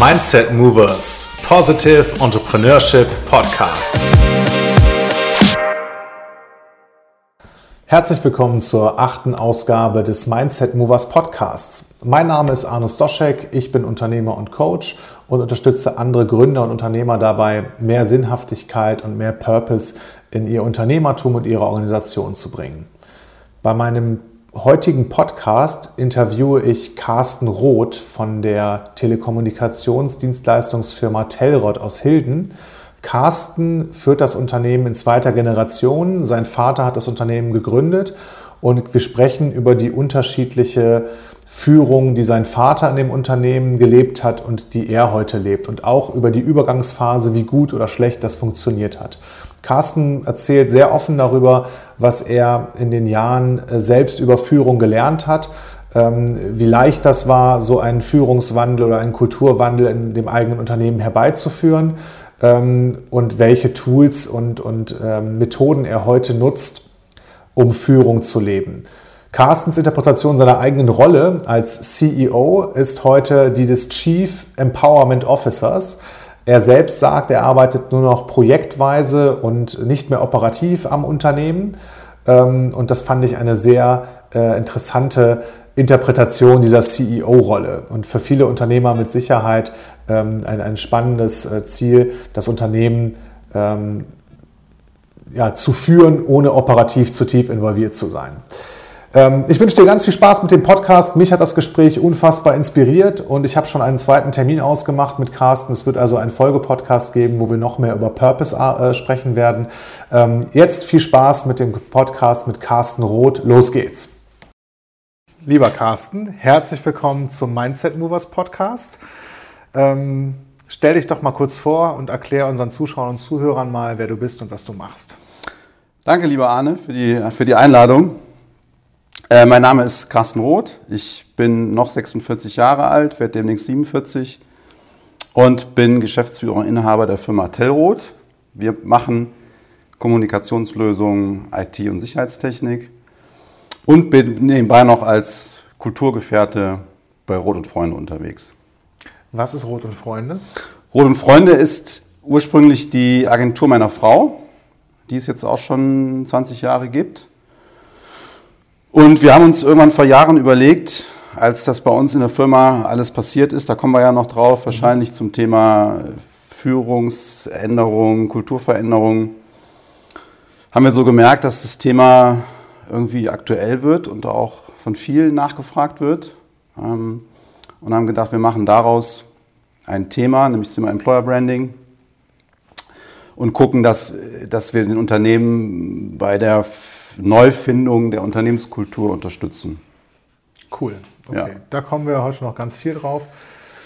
Mindset Movers Positive Entrepreneurship Podcast. Herzlich willkommen zur achten Ausgabe des Mindset Movers Podcasts. Mein Name ist Arne Stoschek, ich bin Unternehmer und Coach und unterstütze andere Gründer und Unternehmer dabei, mehr Sinnhaftigkeit und mehr Purpose in ihr Unternehmertum und ihre Organisation zu bringen. Bei meinem heutigen Podcast interviewe ich Carsten Roth von der Telekommunikationsdienstleistungsfirma Telrod aus Hilden. Carsten führt das Unternehmen in zweiter Generation. Sein Vater hat das Unternehmen gegründet und wir sprechen über die unterschiedliche Führung, die sein Vater in dem Unternehmen gelebt hat und die er heute lebt und auch über die Übergangsphase, wie gut oder schlecht das funktioniert hat. Carsten erzählt sehr offen darüber, was er in den Jahren äh, selbst über Führung gelernt hat, ähm, wie leicht das war, so einen Führungswandel oder einen Kulturwandel in dem eigenen Unternehmen herbeizuführen ähm, und welche Tools und, und ähm, Methoden er heute nutzt, um Führung zu leben. Carstens Interpretation seiner eigenen Rolle als CEO ist heute die des Chief Empowerment Officers. Er selbst sagt, er arbeitet nur noch projektweise und nicht mehr operativ am Unternehmen. Ähm, und das fand ich eine sehr äh, interessante Interpretation dieser CEO-Rolle. Und für viele Unternehmer mit Sicherheit ähm, ein, ein spannendes äh, Ziel, das Unternehmen ähm, ja, zu führen, ohne operativ zu tief involviert zu sein. Ähm, ich wünsche dir ganz viel Spaß mit dem Podcast. Mich hat das Gespräch unfassbar inspiriert und ich habe schon einen zweiten Termin ausgemacht mit Carsten. Es wird also einen Folgepodcast geben, wo wir noch mehr über Purpose äh, sprechen werden. Ähm, jetzt viel Spaß mit dem Podcast mit Carsten Roth. Los geht's. Lieber Carsten, herzlich willkommen zum Mindset Movers Podcast. Ähm, stell dich doch mal kurz vor und erklär unseren Zuschauern und Zuhörern mal, wer du bist und was du machst. Danke, lieber Arne, für die, für die Einladung. Äh, mein Name ist Carsten Roth. Ich bin noch 46 Jahre alt, werde demnächst 47 und bin Geschäftsführer und Inhaber der Firma Tellroth. Wir machen Kommunikationslösungen, IT und Sicherheitstechnik und bin nebenbei noch als Kulturgefährte bei Rot und Freunde unterwegs. Was ist Rot und Freunde? Rot und Freunde ist ursprünglich die Agentur meiner Frau, die es jetzt auch schon 20 Jahre gibt. Und wir haben uns irgendwann vor Jahren überlegt, als das bei uns in der Firma alles passiert ist, da kommen wir ja noch drauf, wahrscheinlich zum Thema Führungsänderung, Kulturveränderung, haben wir so gemerkt, dass das Thema irgendwie aktuell wird und auch von vielen nachgefragt wird. Ähm, und haben gedacht, wir machen daraus ein Thema, nämlich das Thema Employer Branding und gucken, dass, dass wir den Unternehmen bei der Neufindung der Unternehmenskultur unterstützen. Cool. Okay. Ja. Da kommen wir heute noch ganz viel drauf.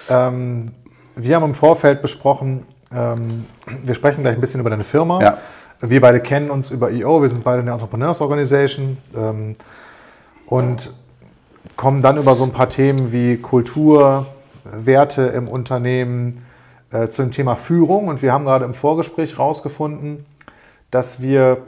Ähm, wir haben im Vorfeld besprochen, ähm, wir sprechen gleich ein bisschen über deine Firma. Ja. Wir beide kennen uns über EO, wir sind beide in der Entrepreneurs Organization ähm, und kommen dann über so ein paar Themen wie Kultur, Werte im Unternehmen äh, zum Thema Führung. Und wir haben gerade im Vorgespräch herausgefunden, dass wir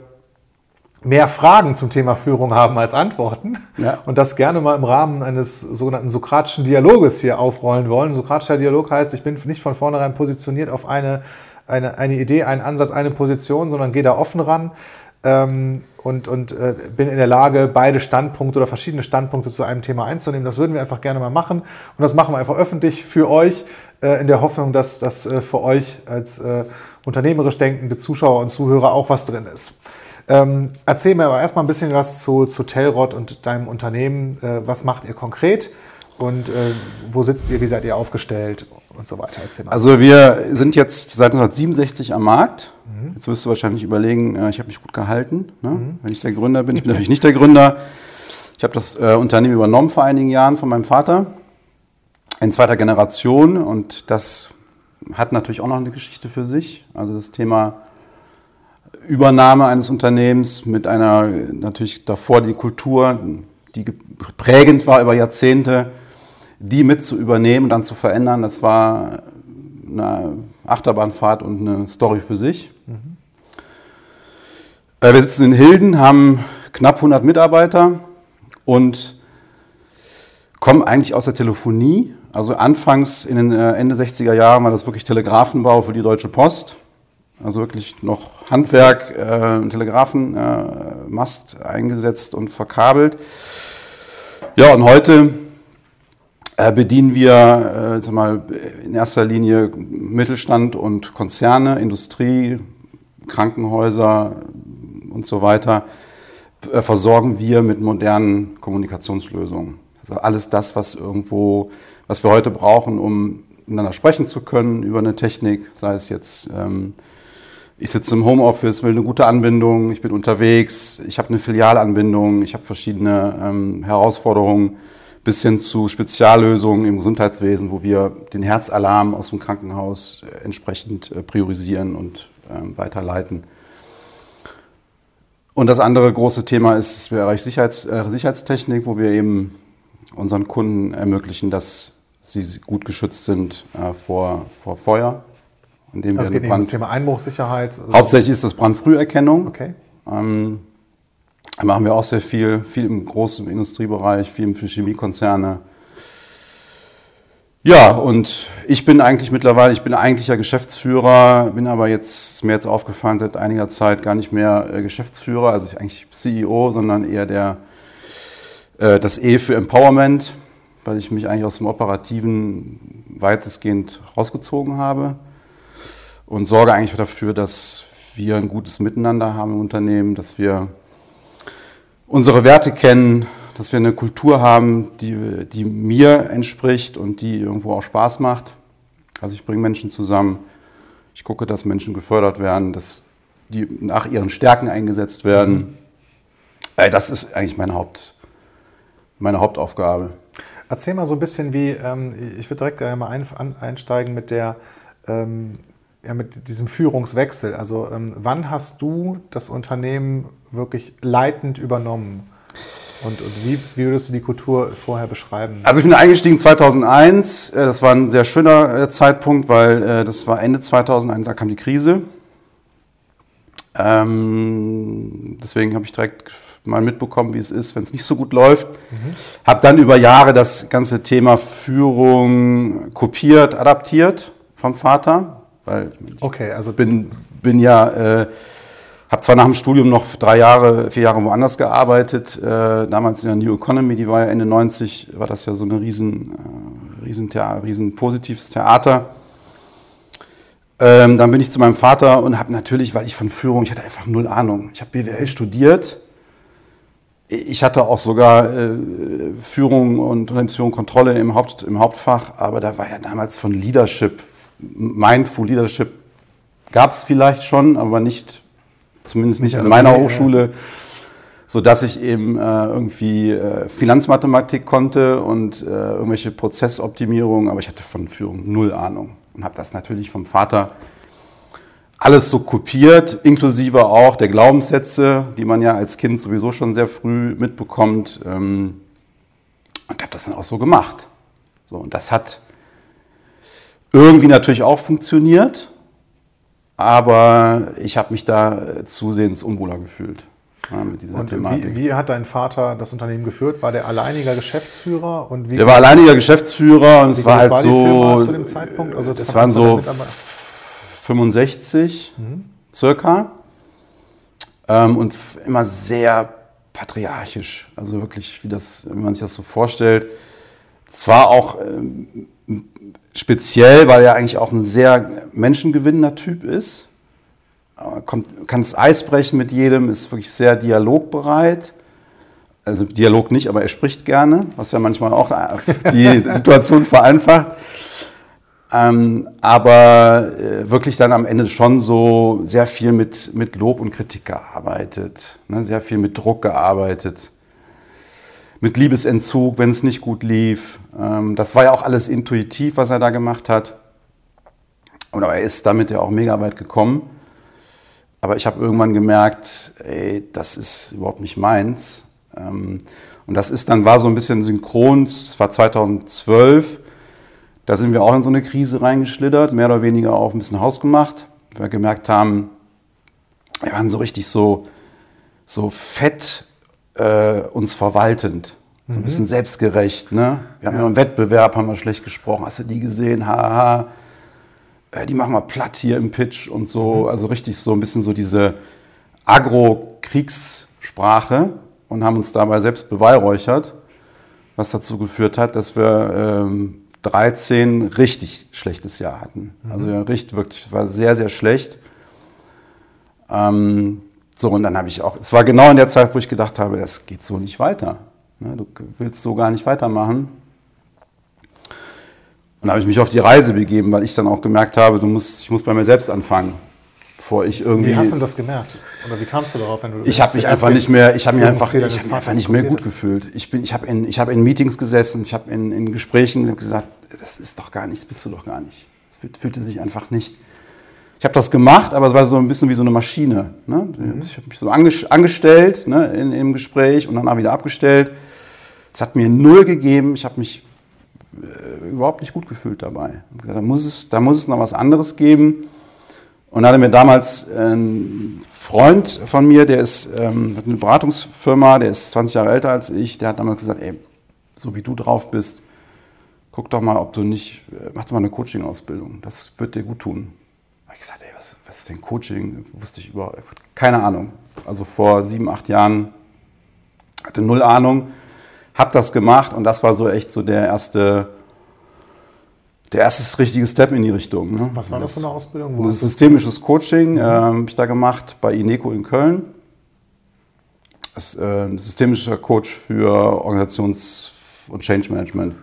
mehr Fragen zum Thema Führung haben als Antworten ja. und das gerne mal im Rahmen eines sogenannten sokratischen Dialoges hier aufrollen wollen. Sokratischer Dialog heißt, ich bin nicht von vornherein positioniert auf eine, eine, eine Idee, einen Ansatz, eine Position, sondern gehe da offen ran ähm, und, und äh, bin in der Lage, beide Standpunkte oder verschiedene Standpunkte zu einem Thema einzunehmen. Das würden wir einfach gerne mal machen und das machen wir einfach öffentlich für euch äh, in der Hoffnung, dass das äh, für euch als äh, unternehmerisch denkende Zuschauer und Zuhörer auch was drin ist. Ähm, erzähl mir aber erstmal ein bisschen was zu, zu Telrod und deinem Unternehmen. Äh, was macht ihr konkret und äh, wo sitzt ihr, wie seid ihr aufgestellt und so weiter? Erzähl mal. Also wir sind jetzt seit 1967 am Markt. Mhm. Jetzt wirst du wahrscheinlich überlegen, äh, ich habe mich gut gehalten, ne? mhm. wenn ich der Gründer bin. Ich bin natürlich nicht der Gründer. Ich habe das äh, Unternehmen übernommen vor einigen Jahren von meinem Vater in zweiter Generation und das hat natürlich auch noch eine Geschichte für sich. Also das Thema Übernahme eines Unternehmens mit einer natürlich davor die Kultur, die prägend war über Jahrzehnte, die mit zu übernehmen und dann zu verändern, das war eine Achterbahnfahrt und eine Story für sich. Mhm. Wir sitzen in Hilden, haben knapp 100 Mitarbeiter und kommen eigentlich aus der Telefonie, Also anfangs in den äh, Ende 60er Jahren war das wirklich Telegrafenbau für die Deutsche Post. Also wirklich noch Handwerk, äh, Telegrafenmast äh, eingesetzt und verkabelt. Ja, und heute äh, bedienen wir äh, mal, in erster Linie Mittelstand und Konzerne, Industrie, Krankenhäuser und so weiter. Äh, versorgen wir mit modernen Kommunikationslösungen. Also alles das, was irgendwo was wir heute brauchen, um miteinander sprechen zu können über eine Technik, sei es jetzt, ähm, ich sitze im Homeoffice, will eine gute Anbindung, ich bin unterwegs, ich habe eine Filialanbindung, ich habe verschiedene ähm, Herausforderungen bis hin zu Speziallösungen im Gesundheitswesen, wo wir den Herzalarm aus dem Krankenhaus äh, entsprechend äh, priorisieren und äh, weiterleiten. Und das andere große Thema ist das Bereich Sicherheits, äh, Sicherheitstechnik, wo wir eben unseren Kunden ermöglichen, dass sie gut geschützt sind äh, vor, vor Feuer. Indem also wir geht Brand, das Thema Einbruchsicherheit. Also Hauptsächlich ist das Brandfrüherkennung. Okay. Ähm, da machen wir auch sehr viel, viel im großen Industriebereich, viel für Chemiekonzerne. Ja, und ich bin eigentlich mittlerweile, ich bin eigentlicher Geschäftsführer, bin aber jetzt, mir jetzt aufgefallen, seit einiger Zeit gar nicht mehr äh, Geschäftsführer, also ich eigentlich CEO, sondern eher der, äh, das E für Empowerment weil ich mich eigentlich aus dem Operativen weitestgehend rausgezogen habe und sorge eigentlich dafür, dass wir ein gutes Miteinander haben im Unternehmen, dass wir unsere Werte kennen, dass wir eine Kultur haben, die, die mir entspricht und die irgendwo auch Spaß macht. Also ich bringe Menschen zusammen, ich gucke, dass Menschen gefördert werden, dass die nach ihren Stärken eingesetzt werden. Mhm. Das ist eigentlich meine, Haupt, meine Hauptaufgabe. Erzähl mal so ein bisschen wie, ähm, ich würde direkt mal ein, einsteigen mit der, ähm, ja, mit diesem Führungswechsel. Also ähm, wann hast du das Unternehmen wirklich leitend übernommen? Und, und wie, wie, würdest du die Kultur vorher beschreiben? Also ich bin eingestiegen 2001. Äh, das war ein sehr schöner äh, Zeitpunkt, weil äh, das war Ende 2001, da kam die Krise. Ähm, deswegen habe ich direkt mal mitbekommen, wie es ist, wenn es nicht so gut läuft. Mhm. Habe dann über Jahre das ganze Thema Führung kopiert, adaptiert vom Vater, weil okay, also bin, bin ja, äh, habe zwar nach dem Studium noch drei Jahre, vier Jahre woanders gearbeitet, äh, damals in der New Economy, die war ja Ende 90, war das ja so eine riesen, äh, riesen, Thea riesen positives Theater. Ähm, dann bin ich zu meinem Vater und habe natürlich, weil ich von Führung, ich hatte einfach null Ahnung. Ich habe BWL studiert, ich hatte auch sogar äh, Führung und Unternehmensführung, Kontrolle im, Haupt, im Hauptfach, aber da war ja damals von Leadership, Mindful Leadership gab es vielleicht schon, aber nicht, zumindest nicht, an meiner Hochschule, so dass ich eben äh, irgendwie äh, Finanzmathematik konnte und äh, irgendwelche Prozessoptimierung, aber ich hatte von Führung null Ahnung und habe das natürlich vom Vater alles so kopiert, inklusive auch der Glaubenssätze, die man ja als Kind sowieso schon sehr früh mitbekommt. Ähm, und habe das dann auch so gemacht. So, und das hat irgendwie natürlich auch funktioniert, aber ich habe mich da zusehends unwohler gefühlt. Ja, mit dieser und Thematik. Wie, wie, hat dein Vater das Unternehmen geführt? War der alleiniger Geschäftsführer? Und wie der war alleiniger Geschäftsführer und es war halt war so. zu dem Zeitpunkt? Also das waren so 65 mhm. circa. Ähm, und immer sehr patriarchisch. Also wirklich, wie, das, wie man sich das so vorstellt. Zwar auch ähm, speziell, weil er eigentlich auch ein sehr menschengewinnender Typ ist. Kommt, kann das Eis brechen mit jedem, ist wirklich sehr dialogbereit. Also Dialog nicht, aber er spricht gerne, was ja manchmal auch die Situation vereinfacht. Ähm, aber äh, wirklich dann am Ende schon so sehr viel mit, mit Lob und Kritik gearbeitet, ne? sehr viel mit Druck gearbeitet, mit Liebesentzug, wenn es nicht gut lief. Ähm, das war ja auch alles intuitiv, was er da gemacht hat. Und aber er ist damit ja auch mega weit gekommen. Aber ich habe irgendwann gemerkt, ey, das ist überhaupt nicht meins. Ähm, und das ist dann war so ein bisschen synchron. Es war 2012 da sind wir auch in so eine Krise reingeschlittert, mehr oder weniger auch ein bisschen hausgemacht, weil wir gemerkt haben, wir waren so richtig so, so fett äh, uns verwaltend. So ein bisschen selbstgerecht. Ne? Wir haben ja im Wettbewerb haben wir schlecht gesprochen. Hast du die gesehen? Haha. Äh, die machen wir platt hier im Pitch und so. Also richtig so ein bisschen so diese Agro-Kriegssprache und haben uns dabei selbst beweihräuchert, was dazu geführt hat, dass wir ähm, 13 richtig schlechtes Jahr hatten. Also ja, richtig, wirklich, war sehr, sehr schlecht. Ähm, so, und dann habe ich auch, es war genau in der Zeit, wo ich gedacht habe, das geht so nicht weiter. Ne, du willst so gar nicht weitermachen. Und da habe ich mich auf die Reise begeben, weil ich dann auch gemerkt habe, du musst, ich muss bei mir selbst anfangen, bevor ich irgendwie. Wie hast du das gemerkt? Oder wie kamst du darauf, wenn du? Ich habe mich einfach nicht mehr, ich habe mich einfach, ich habe mich einfach nicht mehr gut gefühlt. Ich bin, ich habe in, ich habe in Meetings gesessen, ich habe in, in Gesprächen gesagt, das ist doch gar nichts, bist du doch gar nicht. Es fühlte sich einfach nicht. Ich habe das gemacht, aber es war so ein bisschen wie so eine Maschine. Ne? Mhm. Ich habe mich so angestellt ne, in, im Gespräch und dann auch wieder abgestellt. Es hat mir null gegeben. Ich habe mich äh, überhaupt nicht gut gefühlt dabei. Da muss, es, da muss es noch was anderes geben. Und hatte mir damals ein Freund von mir, der ist, ähm, hat eine Beratungsfirma, der ist 20 Jahre älter als ich, der hat damals gesagt, ey, so wie du drauf bist, guck doch mal, ob du nicht, äh, mach doch mal eine Coaching-Ausbildung, das wird dir gut tun. Ich gesagt, ey, was, was ist denn Coaching? Wusste ich überhaupt, keine Ahnung. Also vor sieben, acht Jahren hatte null Ahnung, habe das gemacht und das war so echt so der erste der erste richtige Step in die Richtung. Ne? Was war das für eine Ausbildung? Wo das systemisches Coaching mhm. äh, habe ich da gemacht bei Ineco in Köln. Das ist äh, ein systemischer Coach für Organisations- und Change Management.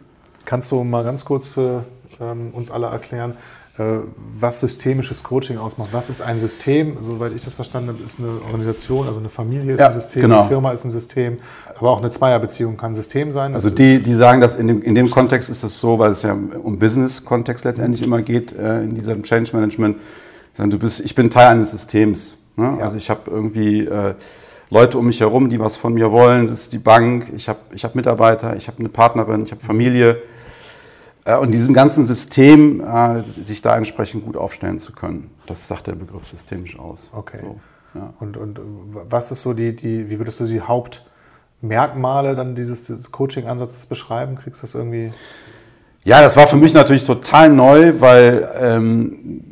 Kannst du mal ganz kurz für ähm, uns alle erklären, was systemisches Coaching ausmacht. Was ist ein System? Soweit ich das verstanden habe, ist eine Organisation, also eine Familie ist ja, ein System, genau. eine Firma ist ein System, aber auch eine Zweierbeziehung kann ein System sein. Also die, die sagen, dass in dem, in dem Kontext ist das so, weil es ja um Business-Kontext letztendlich immer geht, äh, in diesem Change Management. Du bist, ich bin Teil eines Systems. Ne? Ja. Also ich habe irgendwie äh, Leute um mich herum, die was von mir wollen. Das ist die Bank, ich habe ich hab Mitarbeiter, ich habe eine Partnerin, ich habe Familie. Äh, und diesem ganzen System äh, sich da entsprechend gut aufstellen zu können. Das sagt der Begriff systemisch aus. Okay. So, ja. und, und was ist so die, die, wie würdest du die Hauptmerkmale dann dieses, dieses Coaching-Ansatzes beschreiben? Kriegst du das irgendwie? Ja, das war für mich natürlich total neu, weil ähm,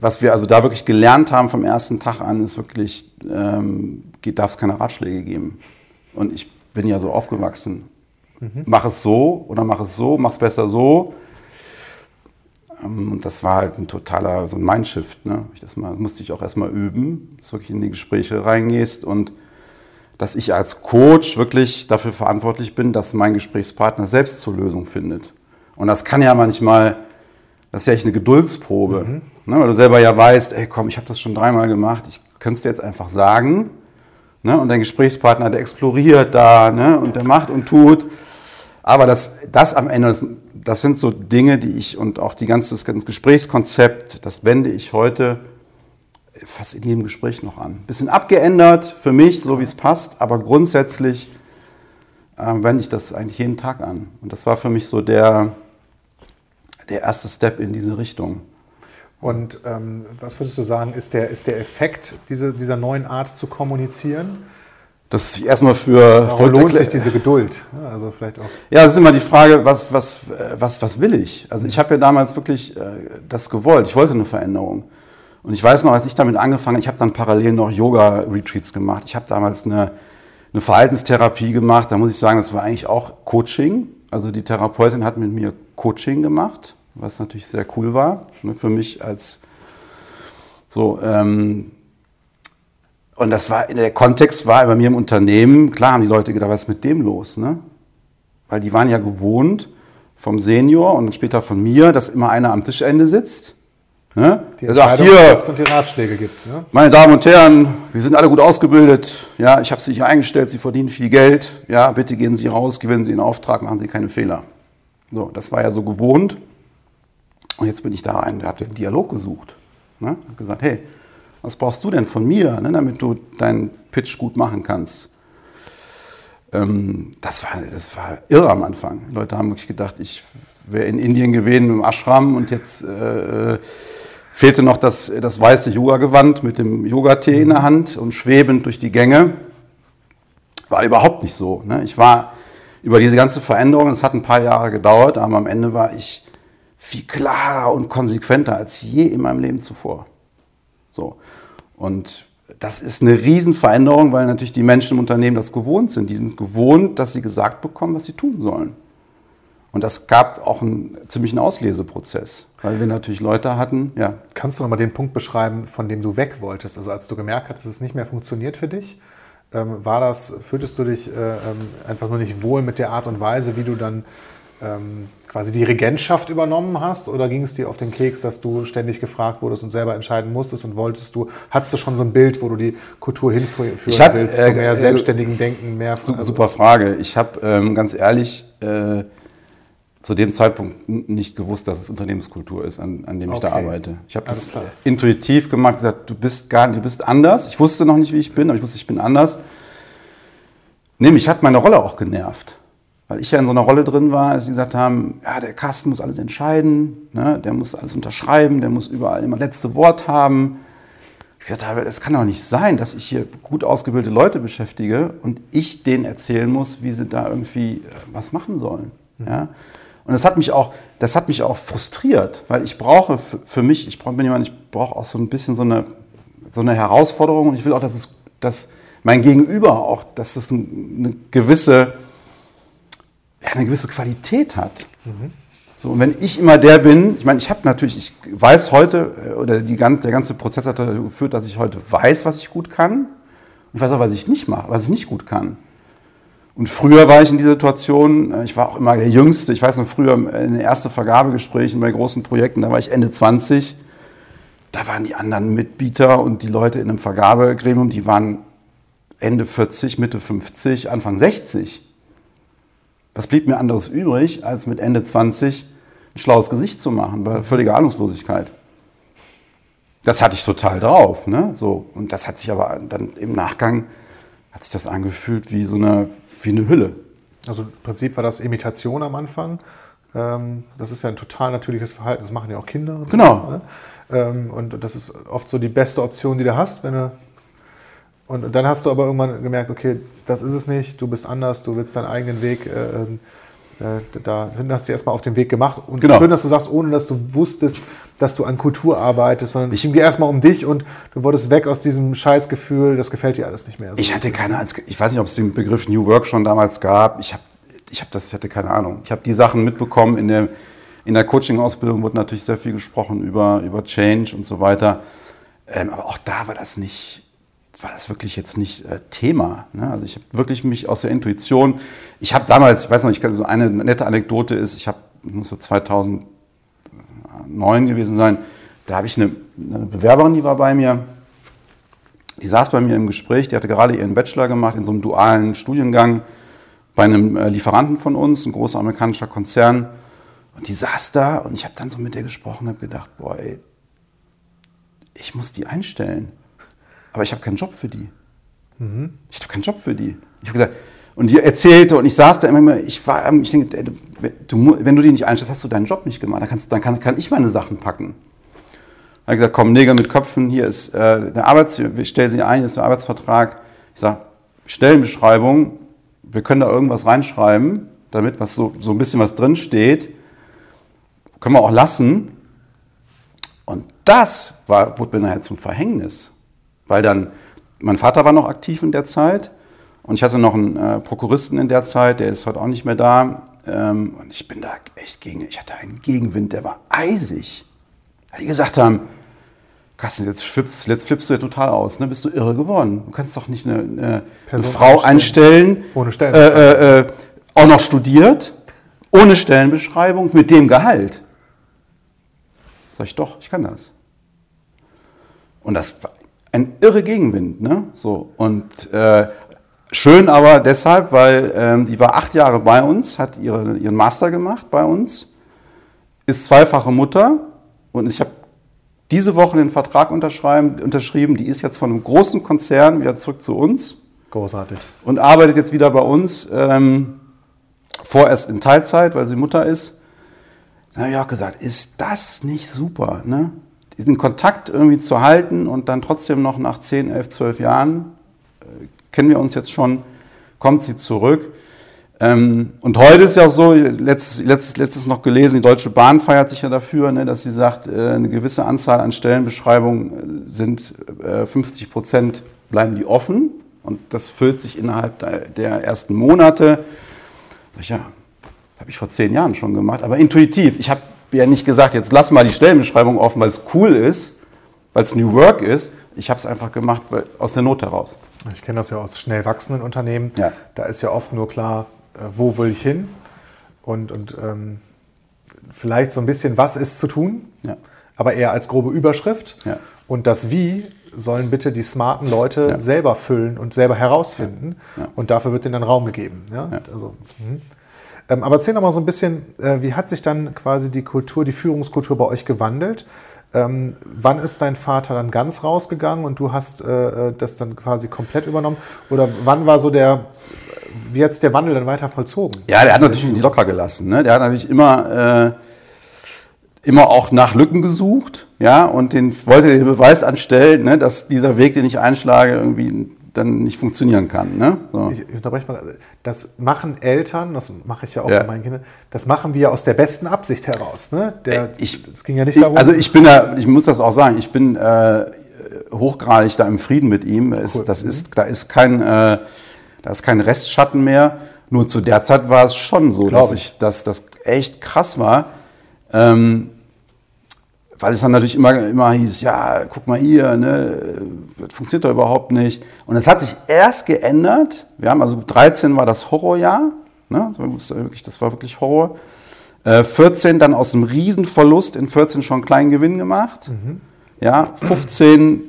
was wir also da wirklich gelernt haben vom ersten Tag an, ist wirklich, ähm, darf es keine Ratschläge geben. Und ich bin ja so aufgewachsen Mhm. Mach es so oder mach es so, mach es besser so. Ähm, und das war halt ein totaler so ein Mindshift. Ne? Das, mal, das musste ich auch erstmal üben, dass du wirklich in die Gespräche reingehst und dass ich als Coach wirklich dafür verantwortlich bin, dass mein Gesprächspartner selbst zur Lösung findet. Und das kann ja manchmal, das ist ja echt eine Geduldsprobe, mhm. ne? weil du selber ja weißt, ey komm, ich habe das schon dreimal gemacht, ich könnte es dir jetzt einfach sagen. Ne? Und dein Gesprächspartner, der exploriert da ne? und der macht und tut. Aber das, das am Ende, das, das sind so Dinge, die ich und auch die ganze, das ganze Gesprächskonzept, das wende ich heute fast in jedem Gespräch noch an. Bisschen abgeändert für mich, so wie es passt, aber grundsätzlich äh, wende ich das eigentlich jeden Tag an. Und das war für mich so der, der erste Step in diese Richtung. Und ähm, was würdest du sagen, ist der, ist der Effekt diese, dieser neuen Art zu kommunizieren? Das ist erstmal für Warum lohnt sich diese Geduld? Also vielleicht auch. Ja, das ist immer die Frage, was, was, was, was will ich? Also ich habe ja damals wirklich äh, das gewollt. Ich wollte eine Veränderung. Und ich weiß noch, als ich damit angefangen habe, ich habe dann parallel noch Yoga-Retreats gemacht. Ich habe damals eine, eine Verhaltenstherapie gemacht. Da muss ich sagen, das war eigentlich auch Coaching. Also die Therapeutin hat mit mir Coaching gemacht, was natürlich sehr cool war. Ne, für mich als so, ähm, und das war, der Kontext war bei mir im Unternehmen, klar haben die Leute gedacht, was ist mit dem los, ne? Weil die waren ja gewohnt vom Senior und dann später von mir, dass immer einer am Tischende sitzt. Ne? Die er sagt, hier, und die Ratschläge gibt. Ne? Meine Damen und Herren, wir sind alle gut ausgebildet. Ja, ich habe Sie hier eingestellt, Sie verdienen viel Geld. Ja, bitte gehen Sie raus, gewinnen Sie einen Auftrag, machen Sie keine Fehler. So, das war ja so gewohnt. Und jetzt bin ich da rein, der hat den Dialog gesucht. Ne? Hab gesagt, hey, was brauchst du denn von mir, ne, damit du deinen Pitch gut machen kannst? Ähm, das, war, das war irre am Anfang. Die Leute haben wirklich gedacht, ich wäre in Indien gewesen im Ashram und jetzt äh, fehlte noch das, das weiße Yoga-Gewand mit dem Yogatee in der Hand und schwebend durch die Gänge. War überhaupt nicht so. Ne? Ich war über diese ganze Veränderung, es hat ein paar Jahre gedauert, aber am Ende war ich viel klarer und konsequenter als je in meinem Leben zuvor. So. Und das ist eine Riesenveränderung, weil natürlich die Menschen im Unternehmen das gewohnt sind. Die sind gewohnt, dass sie gesagt bekommen, was sie tun sollen. Und das gab auch einen ziemlichen Ausleseprozess, weil wir natürlich Leute hatten, ja. Kannst du nochmal den Punkt beschreiben, von dem du weg wolltest? Also als du gemerkt hast, dass es nicht mehr funktioniert für dich, ähm, war das, fühltest du dich äh, ähm, einfach nur nicht wohl mit der Art und Weise, wie du dann ähm, quasi die Regentschaft übernommen hast? Oder ging es dir auf den Keks, dass du ständig gefragt wurdest und selber entscheiden musstest und wolltest du, hattest du schon so ein Bild, wo du die Kultur hinführen ich hab, willst, äh, zu mehr äh, selbstständigen Denken, mehr... Super, super Frage. Ich habe ähm, ganz ehrlich äh, zu dem Zeitpunkt nicht gewusst, dass es Unternehmenskultur ist, an, an dem ich da arbeite. Ich habe das klar. intuitiv gemacht, gesagt, du bist gar, du bist anders. Ich wusste noch nicht, wie ich bin, aber ich wusste, ich bin anders. Nee, mich hat meine Rolle auch genervt. Weil ich ja in so einer Rolle drin war, als sie gesagt haben, ja, der Carsten muss alles entscheiden, ne, der muss alles unterschreiben, der muss überall immer letzte Wort haben. Ich gesagt habe, es kann doch nicht sein, dass ich hier gut ausgebildete Leute beschäftige und ich denen erzählen muss, wie sie da irgendwie äh, was machen sollen. Ja? Und das hat mich auch, das hat mich auch frustriert, weil ich brauche für mich, ich brauche, bin jemand, ich brauche auch so ein bisschen so eine, so eine Herausforderung und ich will auch, dass es, dass mein Gegenüber auch, dass es eine gewisse, ja, eine gewisse Qualität hat. Mhm. So, und wenn ich immer der bin, ich meine, ich habe natürlich, ich weiß heute, äh, oder die, der ganze Prozess hat dazu geführt, dass ich heute weiß, was ich gut kann. Und ich weiß auch, was ich nicht mache, was ich nicht gut kann. Und früher war ich in dieser Situation, äh, ich war auch immer der Jüngste, ich weiß noch früher in den ersten Vergabegesprächen bei großen Projekten, da war ich Ende 20, da waren die anderen Mitbieter und die Leute in einem Vergabegremium, die waren Ende 40, Mitte 50, Anfang 60. Was blieb mir anderes übrig, als mit Ende 20 ein schlaues Gesicht zu machen, bei völliger Ahnungslosigkeit. Das hatte ich total drauf. Ne? So, und das hat sich aber dann im Nachgang, hat sich das angefühlt wie so eine wie eine Hülle. Also im Prinzip war das Imitation am Anfang. Ähm, das ist ja ein total natürliches Verhalten, das machen ja auch Kinder. Genau. So, ne? Ähm, und das ist oft so die beste Option, die du hast, wenn du und dann hast du aber irgendwann gemerkt, okay, das ist es nicht, du bist anders, du willst deinen eigenen Weg äh, äh, da hast du erstmal auf den Weg gemacht. Und genau. schön, dass du sagst, ohne dass du wusstest, dass du an Kultur arbeitest, sondern es ging erstmal um dich und du wurdest weg aus diesem Scheißgefühl, das gefällt dir alles nicht mehr. So ich hatte keine ich weiß nicht, ob es den Begriff New Work schon damals gab. Ich habe ich hab das, ich hatte keine Ahnung. Ich habe die Sachen mitbekommen. In der, in der Coaching-Ausbildung wurde natürlich sehr viel gesprochen über, über Change und so weiter. Ähm, aber auch da war das nicht, war das wirklich jetzt nicht äh, Thema. Ne? Also ich habe wirklich mich aus der Intuition, ich habe damals, ich weiß noch, ich kann so eine nette Anekdote ist, ich habe, muss so 2009 gewesen sein, da habe ich eine, eine, Bewerberin, die war bei mir, die saß bei mir im Gespräch, die hatte gerade ihren Bachelor gemacht in so einem dualen Studiengang bei einem äh, Lieferanten von uns, ein großer amerikanischer Konzern. Und die saß da und ich habe dann so mit der gesprochen und habe gedacht, boah, ey, ich muss die einstellen aber ich habe keinen Job für die. Mhm. Ich habe keinen Job für die. Ich habe gesagt, und die erzählte und ich saß da immer, ich war, ich denke, du, wenn du die nicht einstellst, hast du deinen Job nicht gemacht. Dann, kannst, dann kann, kann ich meine Sachen packen. Er hat gesagt, komm, Nägel mit Köpfen, hier ist äh, der Arbeits, wir stellen sie ein, hier ist der Arbeitsvertrag. Ich sage, Stellenbeschreibung, wir können da irgendwas reinschreiben, damit was so, so ein bisschen was drin steht. Können wir auch lassen. Und das war, wurde mir nachher zum Verhängnis weil dann, mein Vater war noch aktiv in der Zeit und ich hatte noch einen äh, Prokuristen in der Zeit, der ist heute auch nicht mehr da. Ähm, und ich bin da echt gegen, ich hatte einen Gegenwind, der war eisig. Weil die gesagt haben, Carsten, jetzt flippst, jetzt flippst du ja total aus, ne? bist du irre geworden. Du kannst doch nicht eine, eine, eine Frau einstellen, ohne Stellen. Äh, äh, äh, auch noch studiert, ohne Stellenbeschreibung, mit dem Gehalt. Sag ich doch, ich kann das. Und das war ein irre Gegenwind. Ne? So, und äh, schön aber deshalb, weil ähm, die war acht Jahre bei uns, hat ihre, ihren Master gemacht bei uns, ist zweifache Mutter und ich habe diese Woche den Vertrag unterschrieben. Die ist jetzt von einem großen Konzern wieder zurück zu uns. Großartig. Und arbeitet jetzt wieder bei uns, ähm, vorerst in Teilzeit, weil sie Mutter ist. Da habe ich auch gesagt, ist das nicht super? Ne? Diesen Kontakt irgendwie zu halten und dann trotzdem noch nach 10, 11, 12 Jahren, äh, kennen wir uns jetzt schon, kommt sie zurück. Ähm, und heute ist ja auch so, letztes, letztes, letztes noch gelesen, die Deutsche Bahn feiert sich ja dafür, ne, dass sie sagt, äh, eine gewisse Anzahl an Stellenbeschreibungen äh, sind äh, 50 Prozent bleiben die offen und das füllt sich innerhalb der, der ersten Monate. Sag ich, ja, habe ich vor zehn Jahren schon gemacht, aber intuitiv. Ich habe ja nicht gesagt, jetzt lass mal die Stellenbeschreibung offen, weil es cool ist, weil es New Work ist. Ich habe es einfach gemacht weil, aus der Not heraus. Ich kenne das ja aus schnell wachsenden Unternehmen. Ja. Da ist ja oft nur klar, äh, wo will ich hin und, und ähm, vielleicht so ein bisschen, was ist zu tun, Ja. aber eher als grobe Überschrift. Ja. Und das Wie sollen bitte die smarten Leute Ja. selber füllen und selber herausfinden. Und dafür wird ihnen dann Raum gegeben. Also, mhm. Ähm, aber erzähl doch mal so ein bisschen, äh, wie hat sich dann quasi die Kultur, die Führungskultur bei euch gewandelt? Ähm, wann ist dein Vater dann ganz rausgegangen und du hast äh, äh, das dann quasi komplett übernommen? Oder wann war so der, wie hat sich der Wandel dann weiter vollzogen? Ja, der hat natürlich nicht locker gelassen. Ne? Der hat natürlich immer, äh, immer auch nach Lücken gesucht, ja, und den wollte den Beweis anstellen, ne, dass dieser Weg, den ich einschlage, irgendwie dann nicht funktionieren kann. Ne? So. Ich, ich unterbreche mal. Das machen Eltern, das mache ich ja auch Ja. bei meinen Kindern, das machen wir aus der besten Absicht heraus. Ne? Der, Äh, Ich- es ging ja nicht Ich, darum. also ich bin da, ich muss das auch sagen, ich bin äh, hochgradig da im Frieden mit ihm. Cool. das ist, da ist kein, äh, da ist kein Restschatten mehr. Nur zu der Zeit war es schon so, Glaub dass ich, dass das echt krass war. Ähm, weil es dann natürlich immer, immer hieß, ja, guck mal hier, ne, das funktioniert doch überhaupt nicht. Und es hat sich erst geändert. Wir haben also 13 war das Horrorjahr, ne, das war wirklich, das war wirklich Horror. Äh, 14 dann aus einem Riesenverlust in 14 schon einen kleinen Gewinn gemacht. Ja, 15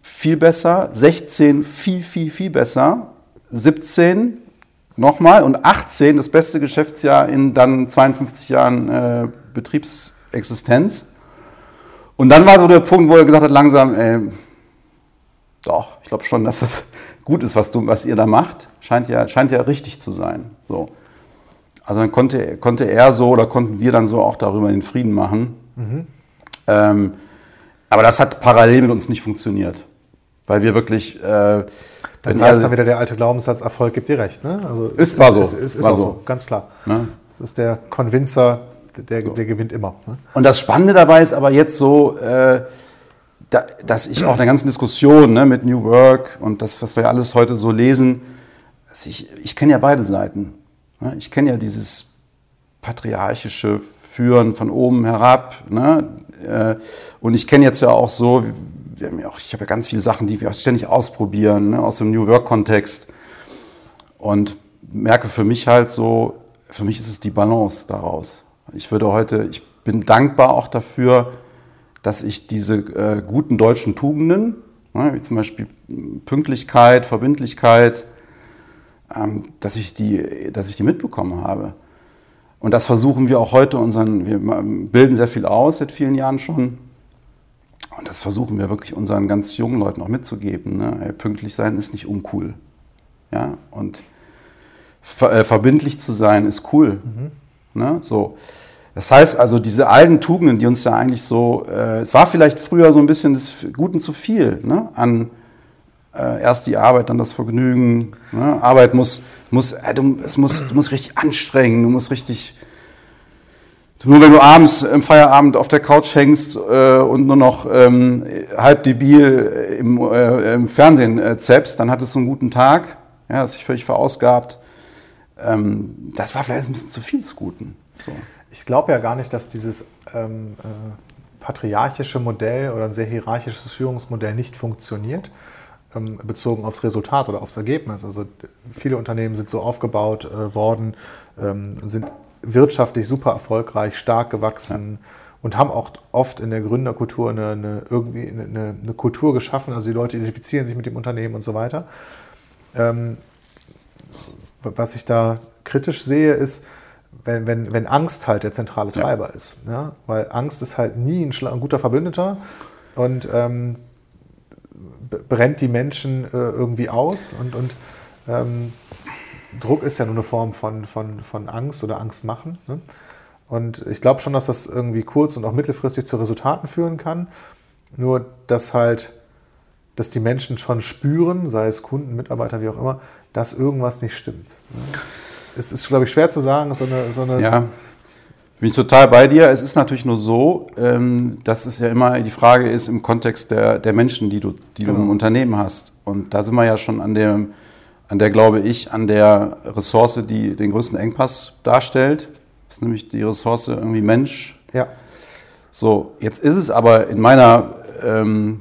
viel besser, 16 viel, viel, viel besser, 17 nochmal und 18 das beste Geschäftsjahr in dann 52 Jahren äh, Betriebsexistenz. Und dann war so der Punkt, wo er gesagt hat, langsam, ey, doch, ich glaube schon, dass das gut ist, was, du, was ihr da macht. Scheint ja, scheint ja richtig zu sein. So. Also dann konnte, konnte er so oder konnten wir dann so auch darüber den Frieden machen. Ähm, aber das hat parallel mit uns nicht funktioniert. Weil wir wirklich. Äh, dann er- dann wieder der alte Glaubenssatz, Erfolg gibt dir recht. Ne? Also Ist- war so. Ist, ist, ist War auch so. so. ganz klar. Ne? Das ist der Convincer, der, der gewinnt immer. Ne? Und das Spannende dabei ist aber jetzt so, äh, da, dass ich auch in der ganzen Diskussion ne, mit New Work und das, was wir alles heute so lesen, ich, ich kenne ja beide Seiten. Ne? Ich kenne ja dieses patriarchische Führen von oben herab. Ne? Äh, und ich kenne jetzt ja auch so, ja auch, ich habe ja ganz viele Sachen, die wir auch ständig ausprobieren, ne, aus dem New Work-Kontext. Und merke für mich halt so, für mich ist es die Balance daraus. Ich würde heute, ich bin dankbar auch dafür, dass ich diese äh, guten deutschen Tugenden, ne, wie zum Beispiel Pünktlichkeit, Verbindlichkeit, ähm, dass, ich die, dass ich die mitbekommen habe. Und das versuchen wir auch heute unseren, wir bilden sehr viel aus seit vielen Jahren schon. Und das versuchen wir wirklich unseren ganz jungen Leuten auch mitzugeben. Ne? Pünktlich sein ist nicht uncool. Ja? Und ver äh, verbindlich zu sein ist cool. Ne? So. Das heißt also, diese alten Tugenden, die uns ja eigentlich so, äh, es war vielleicht früher so ein bisschen des Guten zu viel, ne? an äh, erst die Arbeit, dann das Vergnügen. Ne? Arbeit muss, muss, äh, du, es muss, du musst richtig anstrengen, du musst richtig, nur wenn du abends im Feierabend auf der Couch hängst äh, und nur noch ähm, halb debil im, äh, im Fernsehen äh, zappst, dann hattest du einen guten Tag, ja, hast dich völlig verausgabt. Ähm, das war vielleicht ein bisschen zu viel des Guten. So. Ich glaube ja gar nicht, dass dieses ähm, äh, patriarchische Modell oder ein sehr hierarchisches Führungsmodell nicht funktioniert, ähm, bezogen aufs Resultat oder aufs Ergebnis. Also viele Unternehmen sind so aufgebaut äh, worden, ähm, sind wirtschaftlich super erfolgreich, stark gewachsen und haben auch oft in der Gründerkultur eine, eine, irgendwie eine, eine, eine Kultur geschaffen. Also die Leute identifizieren sich mit dem Unternehmen und so weiter. Ähm, was ich da kritisch sehe, ist, wenn, wenn, wenn Angst halt der zentrale Ja. Treiber ist. Ja? Weil Angst ist halt nie ein, ein guter Verbündeter und ähm, brennt die Menschen äh, irgendwie aus. Und, und ähm, Druck ist ja nur eine Form von, von, von Angst oder Angst machen. Ne? Und ich glaube schon, dass das irgendwie kurz- und auch mittelfristig zu Resultaten führen kann. Nur, dass halt, dass die Menschen schon spüren, sei es Kunden, Mitarbeiter, wie auch immer, dass irgendwas nicht stimmt. Ne? Es ist, glaube ich, schwer zu sagen, so eine, so eine Ja, bin ich total bei dir. Es ist natürlich nur so, ähm, dass es ja immer die Frage ist im Kontext der, der Menschen, die du, die du Genau. im Unternehmen hast. Und da sind wir ja schon an dem, an der, glaube ich, an der Ressource, die den größten Engpass darstellt. Das ist nämlich die Ressource irgendwie Mensch. ja, So, jetzt ist es aber in meiner ähm,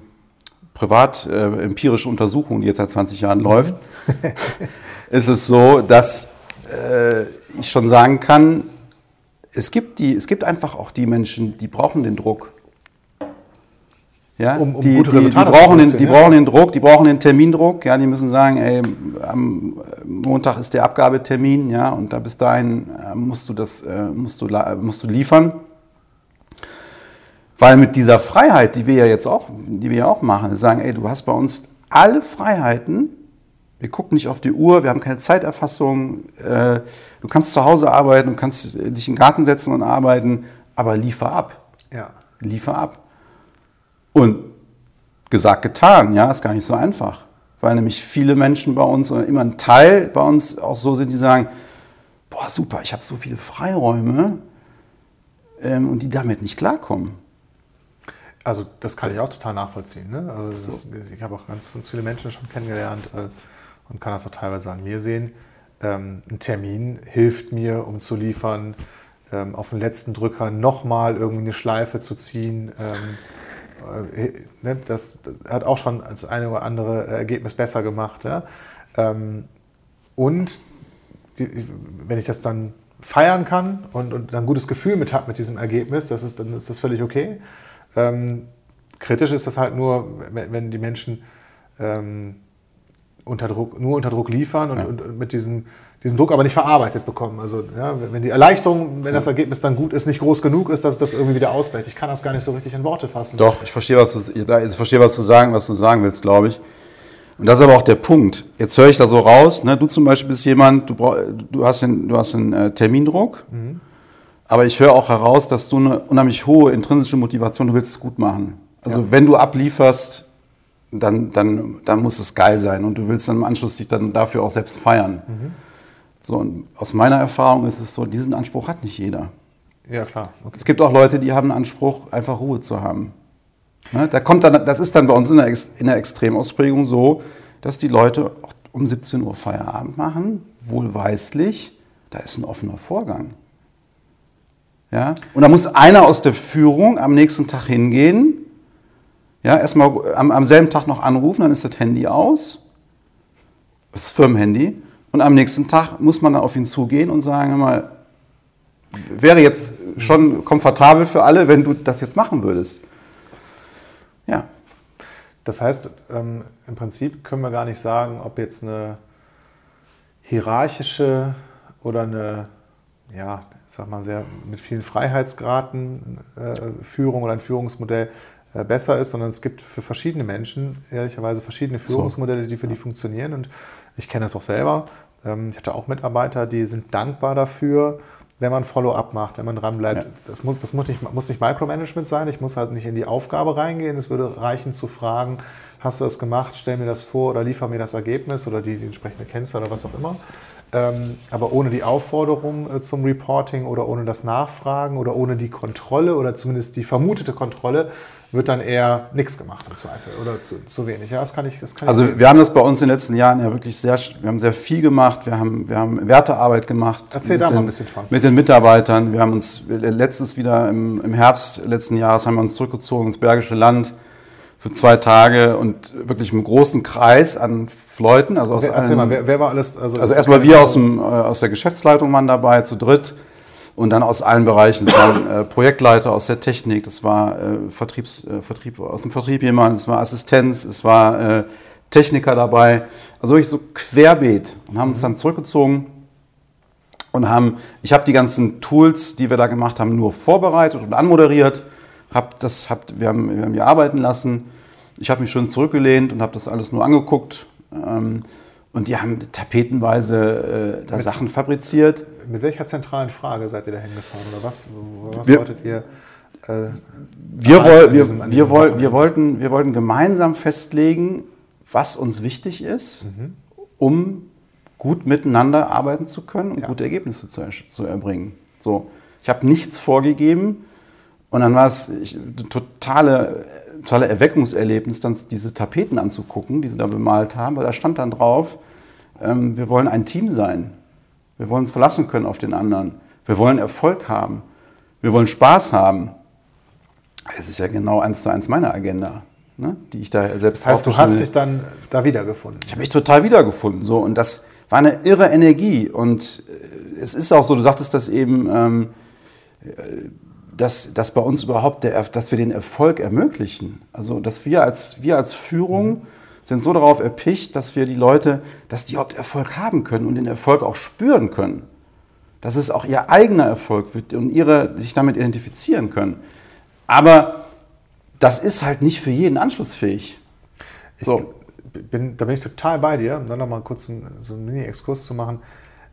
privat äh, empirischen Untersuchung, die jetzt seit 20 Jahren läuft, ist es so, dass äh, ich schon sagen kann, es gibt, die, es gibt einfach auch die Menschen, die brauchen den Druck. Ja, Um- um die, gute die, die, brauchen den, die ja. brauchen den Druck, die brauchen den Termindruck. Ja, die müssen sagen, ey, am Montag ist der Abgabetermin, ja, und da bis dahin äh, musst du das, äh, musst du, la- musst du liefern. Weil mit dieser Freiheit, die wir ja jetzt auch, die wir ja auch machen, sagen, ey, du hast bei uns alle Freiheiten. Wir gucken nicht auf die Uhr, wir haben keine Zeiterfassung. Äh, du kannst zu Hause arbeiten, du kannst dich in den Garten setzen und arbeiten, aber liefer ab. ja. Liefer ab. Und gesagt, getan, ja, ist gar nicht so einfach. Weil nämlich viele Menschen bei uns, oder immer ein Teil bei uns auch so sind, die sagen, boah, super, ich habe so viele Freiräume ähm, und die damit nicht klarkommen. Also das kann ich auch total nachvollziehen. Ne? Also das ist, ich habe auch ganz, ganz viele Menschen schon kennengelernt äh, und kann das auch teilweise an mir sehen. Ähm, ein Termin hilft mir, um zu liefern, ähm, auf den letzten Drücker nochmal irgendwie eine Schleife zu ziehen. Ähm, äh, ne? Das hat auch schon das eine oder andere Ergebnis besser gemacht. Und wenn ich das dann feiern kann und, ein gutes Gefühl mit habe mit diesem Ergebnis, das ist, dann ist das völlig okay. Kritisch ist das halt nur, wenn, die Menschen unter Druck, nur unter Druck liefern und, Ja. und mit diesem, diesem Druck aber nicht verarbeitet bekommen. Also ja, wenn- die Erleichterung, wenn das Ergebnis dann gut ist, nicht groß genug ist, dass das irgendwie wieder ausgleicht. Ich kann das gar nicht so richtig in Worte fassen. Doch, ich verstehe, was du, ich verstehe, was du sagen, was du sagen willst, glaube ich. Und das ist aber auch der Punkt. Jetzt höre ich da so raus, ne? du zum Beispiel bist jemand, du, brauch, du hast den, du hast den äh, Termindruck, aber ich höre auch heraus, dass du eine unheimlich hohe intrinsische Motivation, du willst es gut machen. Also wenn du ablieferst, dann, dann, dann muss es geil sein und du willst dann im Anschluss dich dann dafür auch selbst feiern. So, und aus meiner Erfahrung ist es so, diesen Anspruch hat nicht jeder. Ja, klar. Okay. Es gibt auch Leute, die haben einen Anspruch, einfach Ruhe zu haben. Ne, da kommt dann, das ist dann bei uns in der, Ex- in der Extremausprägung so, dass die Leute um 17 Uhr Feierabend machen, wohlweislich, da ist ein offener Vorgang. Ja? Und da muss einer aus der Führung am nächsten Tag hingehen, ja, erstmal am, am selben Tag noch anrufen, dann ist das Handy aus, das Firmenhandy, und am nächsten Tag muss man dann auf ihn zugehen und sagen, mal, wäre jetzt schon komfortabel für alle, wenn du das jetzt machen würdest. Ja, Das heißt, ähm, im Prinzip können wir gar nicht sagen, ob jetzt eine hierarchische oder eine, ja, ich sag mal, sehr mit vielen Freiheitsgraden äh, Führung oder ein Führungsmodell besser ist, sondern es gibt für verschiedene Menschen ehrlicherweise verschiedene Führungsmodelle, die für die funktionieren. Und ich kenne das auch selber. Ähm, ich hatte auch Mitarbeiter, die sind dankbar dafür, wenn man Follow-up macht, wenn man dranbleibt. Ja. Das, muss, das muss, nicht, muss nicht Micromanagement sein. Ich muss halt nicht in die Aufgabe reingehen. Es würde reichen zu fragen, hast du das gemacht, stell mir das vor oder liefer mir das Ergebnis oder die, die entsprechende Kennzahl oder was auch immer. Ähm, aber ohne die Aufforderung äh, zum Reporting oder ohne das Nachfragen oder ohne die Kontrolle oder zumindest die vermutete Kontrolle wird dann eher nichts gemacht im Zweifel oder zu, zu wenig. Ja, das kann ich, das kann ich also sehen. wir haben das bei uns in den letzten Jahren ja wirklich sehr, wir haben sehr viel gemacht, wir haben, wir haben Wertearbeit gemacht. Erzähl da mal den, ein bisschen von. Mit den Mitarbeitern. Wir haben uns letztes wieder im, im Herbst letzten Jahres haben wir uns zurückgezogen ins Bergische Land für zwei Tage und wirklich im großen Kreis an Leuten. Also, aus Wer, erzähl allen- mal, wer, wer war alles? Also, also erstmal wir aus, dem, äh, aus der Geschäftsleitung waren dabei, zu dritt. Und dann aus allen Bereichen. Es waren äh, Projektleiter aus der Technik, das war äh, Vertriebs, äh, Vertrieb, aus dem Vertrieb jemand, es war Assistenz, es war äh, Techniker dabei. Also wirklich so querbeet. Und haben uns dann zurückgezogen und haben, ich habe die ganzen Tools, die wir da gemacht haben, nur vorbereitet und anmoderiert. Hab das, hab, wir, haben, wir haben die arbeiten lassen. Ich habe mich schon zurückgelehnt und habe das alles nur angeguckt. Ähm, und die haben tapetenweise äh, da Sachen fabriziert. Mit welcher zentralen Frage seid ihr da hingefahren oder was, was Wir- wolltet ihr? Äh, Wir, woll, wir, wir, woll, wir, wollten, wir wollten gemeinsam festlegen, was uns wichtig ist, Mhm. um gut miteinander arbeiten zu können und Ja. gute Ergebnisse zu, zu erbringen. So, ich habe nichts vorgegeben und dann war es ich, ein totale, totale Erweckungserlebnis, dann diese Tapeten anzugucken, die sie da bemalt haben, weil da stand dann drauf, ähm, wir wollen ein Team sein. Wir wollen uns verlassen können auf den anderen. Wir wollen Erfolg haben. Wir wollen Spaß haben. Das ist ja genau eins zu eins meine Agenda, ne? die ich da selbst Das heißt, du hast dich dann da wiedergefunden. ich habe mich total wiedergefunden. So. Und das war eine irre Energie. Und äh, es ist auch so, du sagtest das eben, ähm, äh, dass, dass bei uns überhaupt, der, dass wir den Erfolg ermöglichen. Also, dass wir als, wir als Führung sind so darauf erpicht, dass wir die Leute, dass die überhaupt Erfolg haben können und den Erfolg auch spüren können. Dass es auch ihr eigener Erfolg wird und ihre sich damit identifizieren können. Aber das ist halt nicht für jeden anschlussfähig. Ich So. bin, da bin ich total bei dir, um dann nochmal kurz einen, so einen Mini-Exkurs zu machen.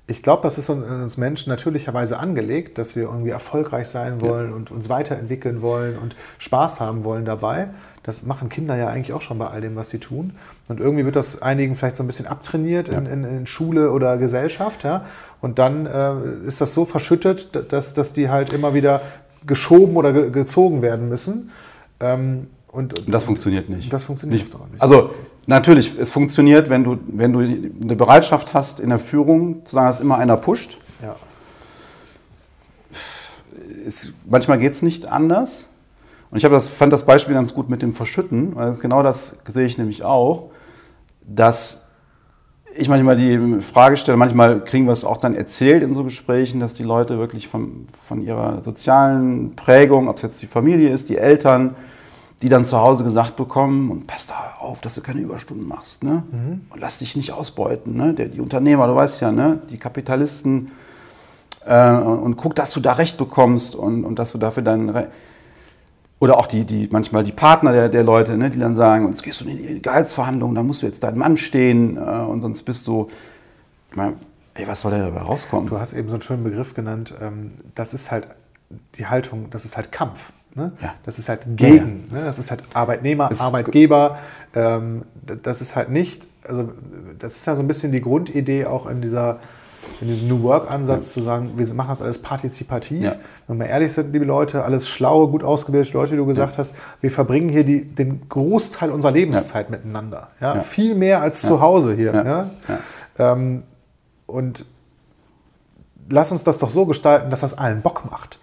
Ich glaube, das ist uns Menschen natürlicherweise angelegt, dass wir irgendwie erfolgreich sein wollen und uns weiterentwickeln wollen und Spaß haben wollen dabei. Das machen Kinder ja eigentlich auch schon bei all dem, was sie tun. Und irgendwie wird das einigen vielleicht so ein bisschen abtrainiert in, in, in Schule oder Gesellschaft. Ja? Und dann äh, ist das so verschüttet, dass, dass die halt immer wieder geschoben oder ge gezogen werden müssen. Ähm, und, Und das funktioniert nicht. Das funktioniert nicht. nicht. Also natürlich, es funktioniert, wenn du, wenn du eine Bereitschaft hast in der Führung, zu sagen, dass immer einer pusht. Ja. Es, manchmal geht es nicht anders. Und ich habe das, fand das Beispiel ganz gut mit dem Verschütten, weil genau das sehe ich nämlich auch, dass ich manchmal die Frage stelle, manchmal kriegen wir es auch dann erzählt in so Gesprächen, dass die Leute wirklich von, von ihrer sozialen Prägung, ob es jetzt die Familie ist, die Eltern, die dann zu Hause gesagt bekommen, und pass da auf, dass du keine Überstunden machst, ne? Und lass dich nicht ausbeuten, ne? Der, die Unternehmer, du weißt ja, ne? Die Kapitalisten, äh, und, guck, dass du da Recht bekommst und, und dass du dafür deinen Re oder auch die, die, manchmal die Partner der, der Leute, ne, die dann sagen, und jetzt gehst du in die Gehaltsverhandlungen, da musst du jetzt deinen Mann stehen äh, und sonst bist du, ich meine, ey, was soll da dabei rauskommen? Du hast eben so einen schönen Begriff genannt. ähm, Das ist halt die Haltung, das ist halt Kampf. Ne? Ja. Das ist halt gegen. Ja, Ne? Das ist halt Arbeitnehmer, Das- Arbeitgeber. Ähm, Das ist halt nicht, also das ist ja so ein bisschen die Grundidee auch in dieser in diesem New Work-Ansatz zu sagen, wir machen das alles partizipativ. Ja. Wenn wir ehrlich sind, liebe Leute, alles schlaue, gut ausgebildete Leute, wie du gesagt hast, wir verbringen hier die, den Großteil unserer Lebenszeit miteinander. Ja? Ja. Viel mehr als Ja. zu Hause hier. Ja. Ja? Ja. Ähm, und lass uns das doch so gestalten, dass das allen Bock macht.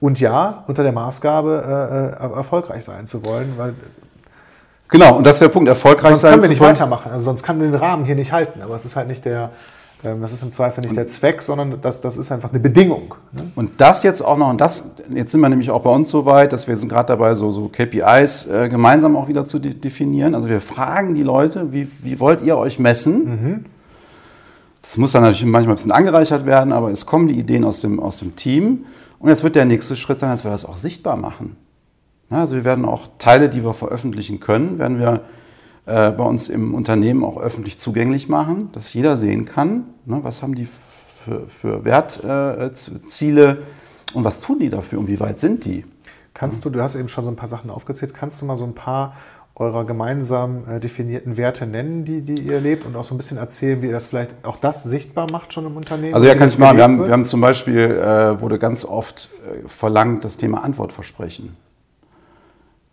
Und ja, unter der Maßgabe äh, äh, erfolgreich sein zu wollen, weil Genau, und das ist der Punkt, erfolgreich sonst sein können wir nicht weitermachen. Also sonst kann man den Rahmen hier nicht halten. Aber es ist halt nicht der, ähm, das ist im Zweifel nicht der Zweck, sondern das, das ist einfach eine Bedingung. Ne? Und das jetzt auch noch, und das, jetzt sind wir nämlich auch bei uns so weit, dass wir sind gerade dabei, so, so KPIs äh, gemeinsam auch wieder zu de definieren. Also wir fragen die Leute, wie, wie wollt ihr euch messen? Das muss dann natürlich manchmal ein bisschen angereichert werden, aber es kommen die Ideen aus dem, aus dem Team. Und jetzt wird der nächste Schritt sein, dass wir das auch sichtbar machen. Also wir werden auch Teile, die wir veröffentlichen können, werden wir äh, bei uns im Unternehmen auch öffentlich zugänglich machen, dass jeder sehen kann, ne, was haben die für, für Wertziele und was tun die dafür und wie weit sind die. Kannst du, du hast eben schon so ein paar Sachen aufgezählt, kannst du mal so ein paar eurer gemeinsam äh, definierten Werte nennen, die, die ihr lebt und auch so ein bisschen erzählen, wie ihr das vielleicht auch das sichtbar macht schon im Unternehmen? Also ja, kann ich machen. Wir haben, wir haben zum Beispiel, äh, wurde ganz oft äh, verlangt, das Thema Antwortversprechen.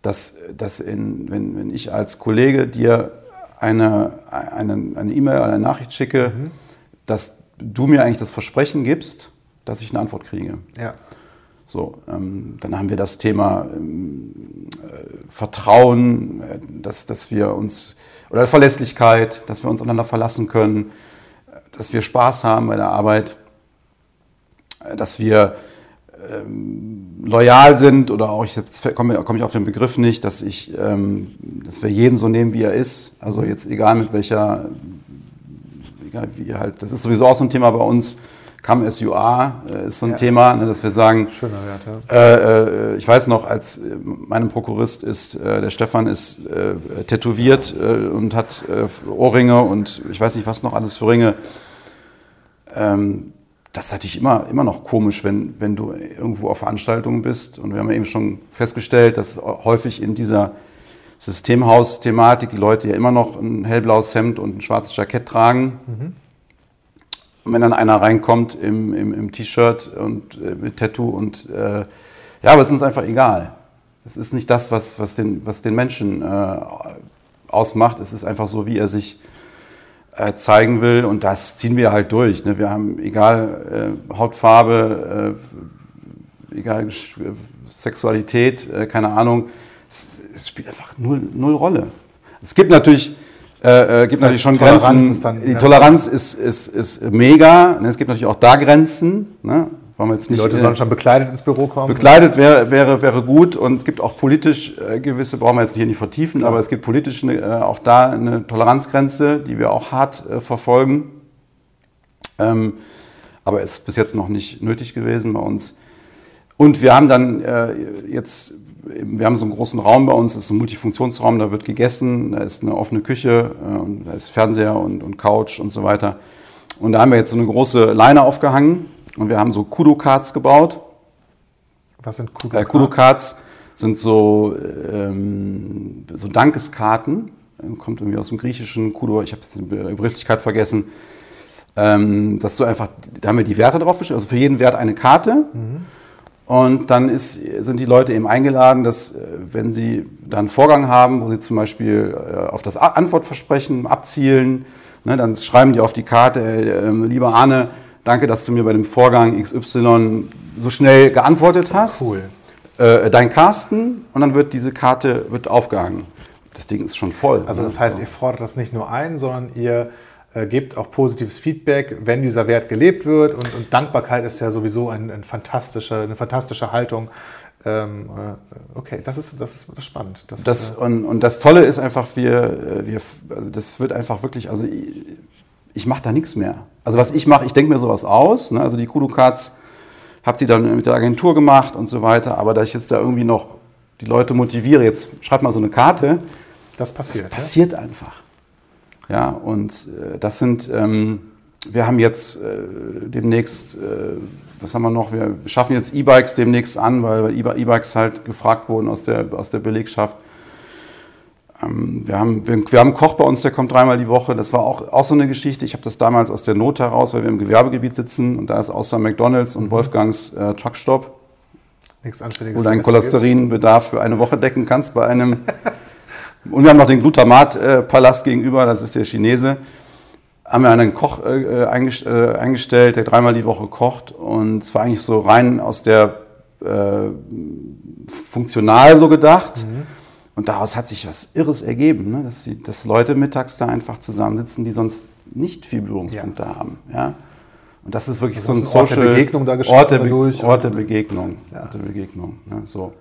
Dass, dass in, wenn, wenn ich als Kollege dir eine eine eine E-Mail oder eine Nachricht schicke, Mhm. dass du mir eigentlich das Versprechen gibst, dass ich eine Antwort kriege. ja. So, ähm, dann haben wir das Thema ähm, äh, Vertrauen, äh, dass, dass wir uns, oder Verlässlichkeit, dass wir uns einander verlassen können, äh, dass wir Spaß haben bei der Arbeit, äh, dass wir ähm, loyal sind oder auch, jetzt komme komme ich auf den Begriff nicht, dass ich, ähm, dass wir jeden so nehmen, wie er ist. Also jetzt egal mit welcher, egal wie halt, das ist sowieso auch so ein Thema bei uns. Come as you are äh, ist so ein Ja. Thema, ne, dass wir sagen, Schöner Wert, ja. äh, äh, ich weiß noch, als äh, meinem Prokurist ist, äh, der Stefan ist tätowiert und hat Ohrringe und ich weiß nicht, was noch alles für Ringe. Ähm, das ist natürlich immer, immer noch komisch, wenn, wenn du irgendwo auf Veranstaltungen bist. Und wir haben ja eben schon festgestellt, dass häufig in dieser Systemhaus-Thematik die Leute ja immer noch ein hellblaues Hemd und ein schwarzes Jackett tragen. Und wenn dann einer reinkommt im, im, im T-Shirt und äh, mit Tattoo und äh, ja, aber es ist uns einfach egal. Es ist nicht das, was, was, den, was den Menschen äh, ausmacht. Es ist einfach so, wie er sich äh, zeigen will und das ziehen wir halt durch. Ne? Wir haben egal äh, Hautfarbe, äh, egal Sexualität, keine Ahnung, es, es, spielt einfach null, null Rolle. Es gibt natürlich, äh, äh, gibt das heißt, natürlich schon Toleranz Grenzen. Die Toleranz ist, ist, ist mega. Ne? Es gibt natürlich auch da Grenzen. Ne? Wollen wir jetzt nicht, die Leute sollen schon bekleidet ins Büro kommen? Bekleidet wäre, wäre, wäre gut und es gibt auch politisch äh, gewisse, brauchen wir jetzt hier nicht vertiefen, Klar. aber es gibt politisch eine, äh, auch da eine Toleranzgrenze, die wir auch hart äh, verfolgen. Ähm, aber ist bis jetzt noch nicht nötig gewesen bei uns. Und wir haben dann äh, jetzt, wir haben so einen großen Raum bei uns, das ist ein Multifunktionsraum, da wird gegessen, da ist eine offene Küche, äh, da ist Fernseher und, und Couch und so weiter. Und da haben wir jetzt so eine große Leine aufgehangen und wir haben so Kudo-Cards gebaut. Was sind Kudo-Cards? Äh, Kudo-Cards sind so, ähm, so Dankeskarten. Kommt irgendwie aus dem Griechischen. Kudo, ich habe die Begrifflichkeit vergessen. Ähm, dass du einfach, da haben wir die Werte drauf also für jeden Wert eine Karte. Mhm. Und dann ist, sind die Leute eben eingeladen, dass äh, wenn sie dann einen Vorgang haben, wo sie zum Beispiel äh, auf das Antwortversprechen abzielen, ne, dann schreiben die auf die Karte, äh, lieber Arne, danke, dass du mir bei dem Vorgang XY so schnell geantwortet hast. Cool. Äh, dein Carsten und dann wird diese Karte wird aufgehangen. Das Ding ist schon voll. Also das heißt, ihr fordert das nicht nur ein, sondern ihr gebt auch positives Feedback, wenn dieser Wert gelebt wird. Und, und Dankbarkeit ist ja sowieso ein, ein fantastische, eine fantastische Haltung. Ähm, äh, okay, das ist, das ist, spannend. Das, das, äh, und, und das Tolle ist einfach, wir, äh, wir, also das wird einfach wirklich, also ich mache da nichts mehr. Also was ich mache, ich denke mir sowas aus. Ne? Also die Kudo-Cards habe sie dann mit der Agentur gemacht und so weiter. Aber dass ich jetzt da irgendwie noch die Leute motiviere, jetzt schreib mal so eine Karte. Das passiert. Das passiert ja? einfach. Ja, und äh, das sind, ähm, wir haben jetzt äh, demnächst, äh, was haben wir noch? Wir schaffen jetzt E-Bikes demnächst an, weil E-Bikes halt gefragt wurden aus der, aus der Belegschaft. Ähm, wir, haben, wir, wir, haben einen Koch bei uns, der kommt dreimal die Woche. Das war auch, auch so eine Geschichte. Ich habe das damals aus der Not heraus, weil wir im Gewerbegebiet sitzen und da ist außer McDonalds und mhm. Wolfgangs äh, Truckstop, Nichts Anständiges. wo du deinen Cholesterinbedarf für eine Woche decken kannst bei einem. und wir haben noch den Glutamat-Palast gegenüber, das ist der Chinese. Haben wir einen Koch äh, äh, eingestellt, der dreimal die Woche kocht. Und es war eigentlich so rein aus der äh, funktional so gedacht. Mhm und daraus hat sich was Irres ergeben, ne? dass, die, dass Leute mittags da einfach zusammensitzen, die sonst nicht viel Berührungspunkte ja. haben. Ja? Und das ist wirklich also so ein Social... Ort der Begegnung da Ort der, Be durch Ort der Begegnung. Ja. Ort der Begegnung. Ne? So.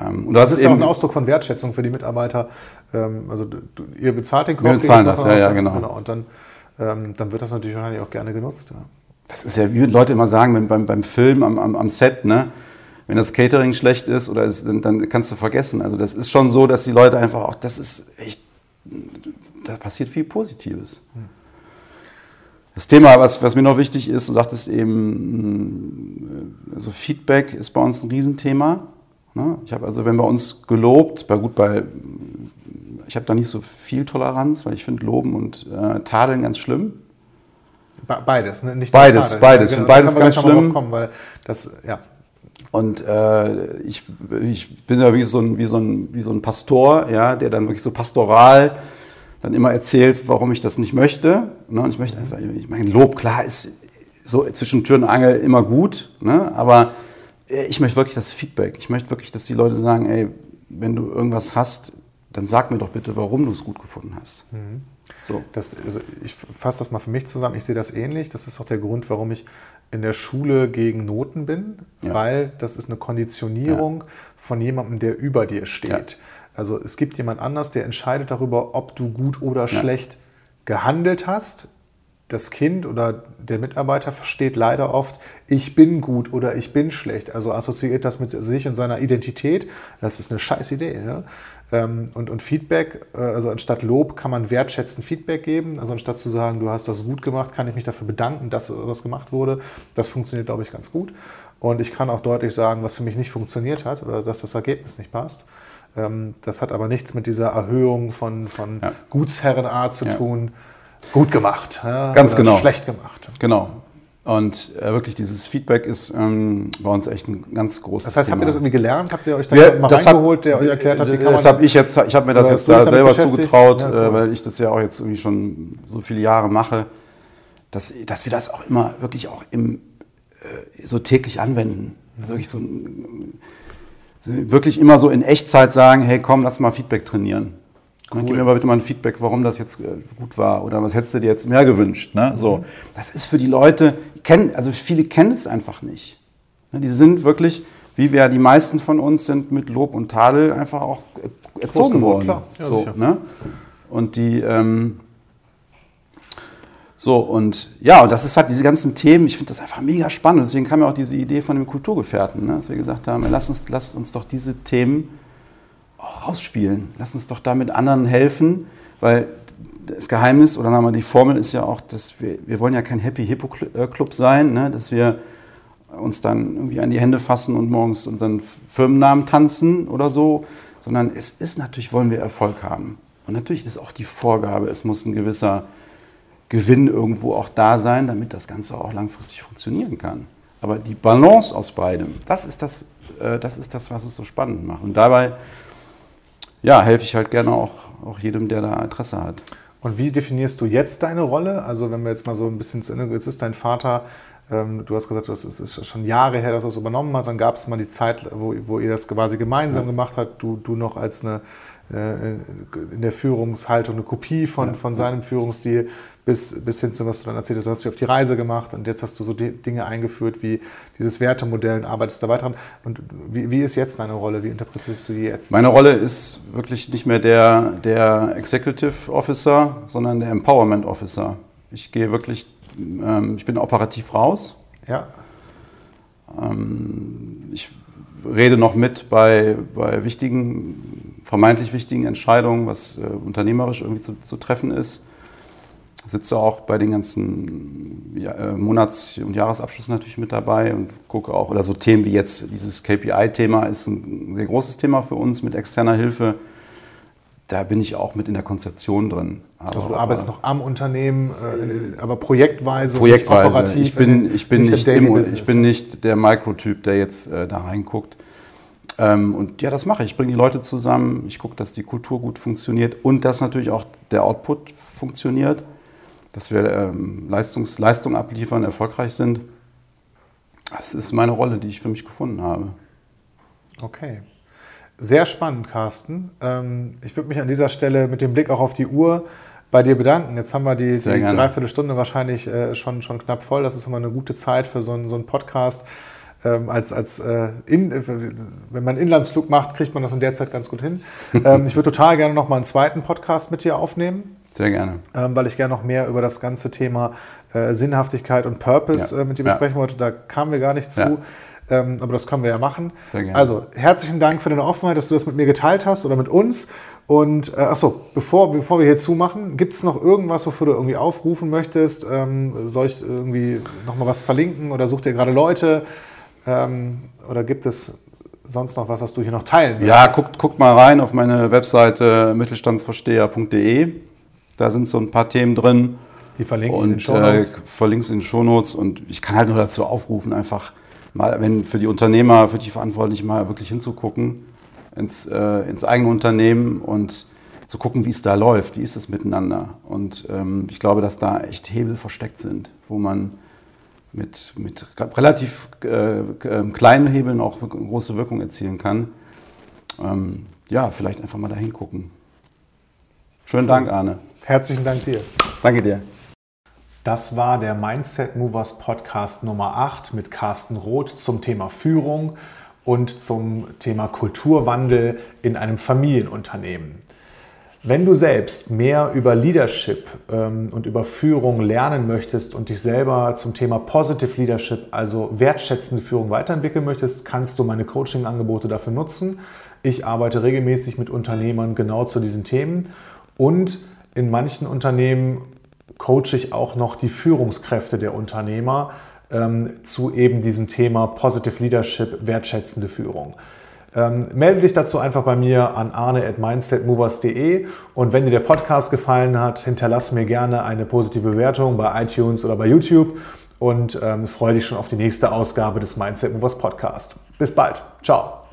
Ähm, und das, das ist ja auch ein Ausdruck von Wertschätzung für die Mitarbeiter. Ähm, also du, ihr bezahlt den Koch. Wir bezahlen das, ja, ja, genau. genau. Und dann, ähm, dann wird das natürlich wahrscheinlich auch gerne genutzt. Ja. Das ist ja, wie Leute immer sagen, beim, beim Film am, am, am Set, ne? wenn das Catering schlecht ist oder ist, dann, dann, kannst du vergessen. Also das ist schon so, dass die Leute einfach auch, das ist echt, da passiert viel Positives. Das Thema, was, was mir noch wichtig ist, du sagtest eben, also Feedback ist bei uns ein Riesenthema. Ne? Ich habe also, wenn bei uns gelobt, bei gut bei, ich habe da nicht so viel Toleranz, weil ich finde Loben und äh, Tadeln ganz schlimm. Beides, ne? nicht beides, beides. Ja, genau, beides ganz schlimm. Kommen, weil das, ja. Und äh, ich, ich bin ja wie so, ein, wie, so ein, wie so ein Pastor, ja, der dann wirklich so pastoral dann immer erzählt, warum ich das nicht möchte. Ne? Und ich möchte einfach, ich meine, Lob, klar, ist so zwischen Tür und Angel immer gut, ne? aber ich möchte wirklich das Feedback. Ich möchte wirklich, dass die Leute sagen, ey, wenn du irgendwas hast, dann sag mir doch bitte, warum du es gut gefunden hast. Mhm. So. Das, also ich fasse das mal für mich zusammen. Ich sehe das ähnlich. Das ist auch der Grund, warum ich in der Schule gegen Noten bin, ja. weil das ist eine Konditionierung ja. von jemandem, der über dir steht. Ja. Also es gibt jemand anders, der entscheidet darüber, ob du gut oder schlecht gehandelt hast. Das Kind oder der Mitarbeiter versteht leider oft, ich bin gut oder ich bin schlecht. Also assoziiert das mit sich und seiner Identität. Das ist eine scheiß Idee. Ja? Ähm, und, und Feedback, äh, also anstatt Lob kann man wertschätzend Feedback geben. Also anstatt zu sagen, du hast das gut gemacht, kann ich mich dafür bedanken, dass das gemacht wurde. Das funktioniert, glaube ich, ganz gut. Und ich kann auch deutlich sagen, was für mich nicht funktioniert hat oder dass das Ergebnis nicht passt. Ähm, das hat aber nichts mit dieser Erhöhung von, von ja. Gutsherrenart zu ja. tun. Gut gemacht. Ja, Ganz genau. Schlecht gemacht. Genau. Und äh, wirklich dieses Feedback ist ähm, bei uns echt ein ganz großes Das heißt, Thema. habt ihr das irgendwie gelernt? Habt ihr euch da ja, mal reingeholt, der euch erklärt hat, wie kann Das habe ich jetzt, ich habe mir das jetzt da selber zugetraut, ja, cool. äh, weil ich das ja auch jetzt irgendwie schon so viele Jahre mache, dass, dass wir das auch immer wirklich auch im, äh, so täglich anwenden. Also wirklich so wirklich immer so in Echtzeit sagen, hey komm, lass mal Feedback trainieren. Cool. Gib mir mal bitte mal ein Feedback, warum das jetzt äh, gut war oder was hättest du dir jetzt mehr gewünscht. Ne? Mhm. So, das ist für die Leute, also viele kennen es einfach nicht. Ne, die sind wirklich, wie wir die meisten von uns sind, mit Lob und Tadel einfach auch äh, erzogen worden. Klar. Ja, so, ne? Und die, ähm, so, und ja, und das ist halt diese ganzen Themen, ich finde das einfach mega spannend. Deswegen kam ja auch diese Idee von dem Kulturgefährten, ne? dass wir gesagt haben, lass uns, lass uns doch diese Themen auch rausspielen. Lass uns doch damit anderen helfen, weil das Geheimnis oder wir, die Formel ist ja auch, dass wir, wir wollen ja kein Happy Hippo Club sein, ne? dass wir uns dann irgendwie an die Hände fassen und morgens unseren Firmennamen tanzen oder so, sondern es ist natürlich, wollen wir Erfolg haben. Und natürlich ist auch die Vorgabe, es muss ein gewisser Gewinn irgendwo auch da sein, damit das Ganze auch langfristig funktionieren kann. Aber die Balance aus beidem, das ist das, äh, das, ist das was es so spannend macht. Und dabei ja, helfe ich halt gerne auch, auch jedem, der da Interesse hat. Und wie definierst du jetzt deine Rolle? Also wenn wir jetzt mal so ein bisschen zu Ende, jetzt ist dein Vater, ähm, du hast gesagt, das ist schon Jahre her, dass du es übernommen hast, dann gab es mal die Zeit, wo, wo ihr das quasi gemeinsam ja. gemacht habt, du, du noch als eine in der Führungshaltung eine Kopie von, von seinem Führungsstil bis, bis hin zu, was du dann erzählt hast, hast du auf die Reise gemacht und jetzt hast du so Dinge eingeführt wie dieses Wertemodell und arbeitest da weiter dran. Und wie, wie ist jetzt deine Rolle? Wie interpretierst du die jetzt? Meine Rolle ist wirklich nicht mehr der, der Executive Officer, sondern der Empowerment Officer. Ich gehe wirklich, ähm, ich bin operativ raus. Ja. Ähm, ich rede noch mit bei, bei wichtigen, vermeintlich wichtigen Entscheidungen, was äh, unternehmerisch irgendwie zu, zu treffen ist sitze auch bei den ganzen ja, äh, Monats- und Jahresabschlüssen natürlich mit dabei und gucke auch, oder so Themen wie jetzt dieses KPI-Thema ist ein sehr großes Thema für uns mit externer Hilfe. Da bin ich auch mit in der Konzeption drin. Aber, also du arbeitest noch am Unternehmen, äh, aber projektweise, projektweise. operativ. Ich bin, ich bin, nicht, im, ich bin nicht der Mikrotyp, der jetzt äh, da reinguckt. Ähm, und ja, das mache ich. Ich bringe die Leute zusammen, ich gucke, dass die Kultur gut funktioniert und dass natürlich auch der Output funktioniert dass wir ähm, Leistungs Leistung abliefern, erfolgreich sind. Das ist meine Rolle, die ich für mich gefunden habe. Okay. Sehr spannend, Carsten. Ähm, ich würde mich an dieser Stelle mit dem Blick auch auf die Uhr bei dir bedanken. Jetzt haben wir die, die Dreiviertelstunde wahrscheinlich äh, schon, schon knapp voll. Das ist immer eine gute Zeit für so einen, so einen Podcast. Ähm, als, als äh, in, wenn man einen Inlandsflug macht, kriegt man das in der Zeit ganz gut hin. Ähm, ich würde total gerne noch mal einen zweiten Podcast mit dir aufnehmen. Sehr gerne. Ähm, weil ich gerne noch mehr über das ganze Thema äh, Sinnhaftigkeit und Purpose ja. äh, mit dir besprechen ja. wollte. Da kamen wir gar nicht zu. Ja. Ähm, aber das können wir ja machen. Sehr gerne. Also, herzlichen Dank für deine Offenheit, dass du das mit mir geteilt hast oder mit uns. Und äh, achso, bevor, bevor wir hier zumachen, gibt es noch irgendwas, wofür du irgendwie aufrufen möchtest? Ähm, soll ich irgendwie nochmal was verlinken oder such dir gerade Leute? Ähm, oder gibt es sonst noch was, was du hier noch teilen willst? Ja, guckt, guckt mal rein auf meine Webseite mittelstandsversteher.de. Da sind so ein paar Themen drin. Die verlinken und, in den Shownotes. Äh, verlinks in den Shownotes. Und ich kann halt nur dazu aufrufen, einfach mal, wenn für die Unternehmer, für die Verantwortlichen mal wirklich hinzugucken ins, äh, ins eigene Unternehmen und zu gucken, wie es da läuft, wie ist es miteinander. Und ähm, ich glaube, dass da echt Hebel versteckt sind, wo man mit, mit relativ äh, äh kleinen Hebeln auch große Wirkung erzielen kann. Ähm, ja, vielleicht einfach mal da hingucken. Schönen Dank, Arne. Herzlichen Dank dir. Danke dir. Das war der Mindset Movers Podcast Nummer 8 mit Carsten Roth zum Thema Führung und zum Thema Kulturwandel in einem Familienunternehmen. Wenn du selbst mehr über Leadership ähm, und über Führung lernen möchtest und dich selber zum Thema Positive Leadership, also wertschätzende Führung weiterentwickeln möchtest, kannst du meine Coaching-Angebote dafür nutzen. Ich arbeite regelmäßig mit Unternehmern genau zu diesen Themen und in manchen Unternehmen coache ich auch noch die Führungskräfte der Unternehmer ähm, zu eben diesem Thema Positive Leadership, wertschätzende Führung. Ähm, melde dich dazu einfach bei mir an arne at mindsetmovers.de und wenn dir der Podcast gefallen hat, hinterlass mir gerne eine positive Bewertung bei iTunes oder bei YouTube und ähm, freue dich schon auf die nächste Ausgabe des Mindset Movers Podcast. Bis bald. Ciao.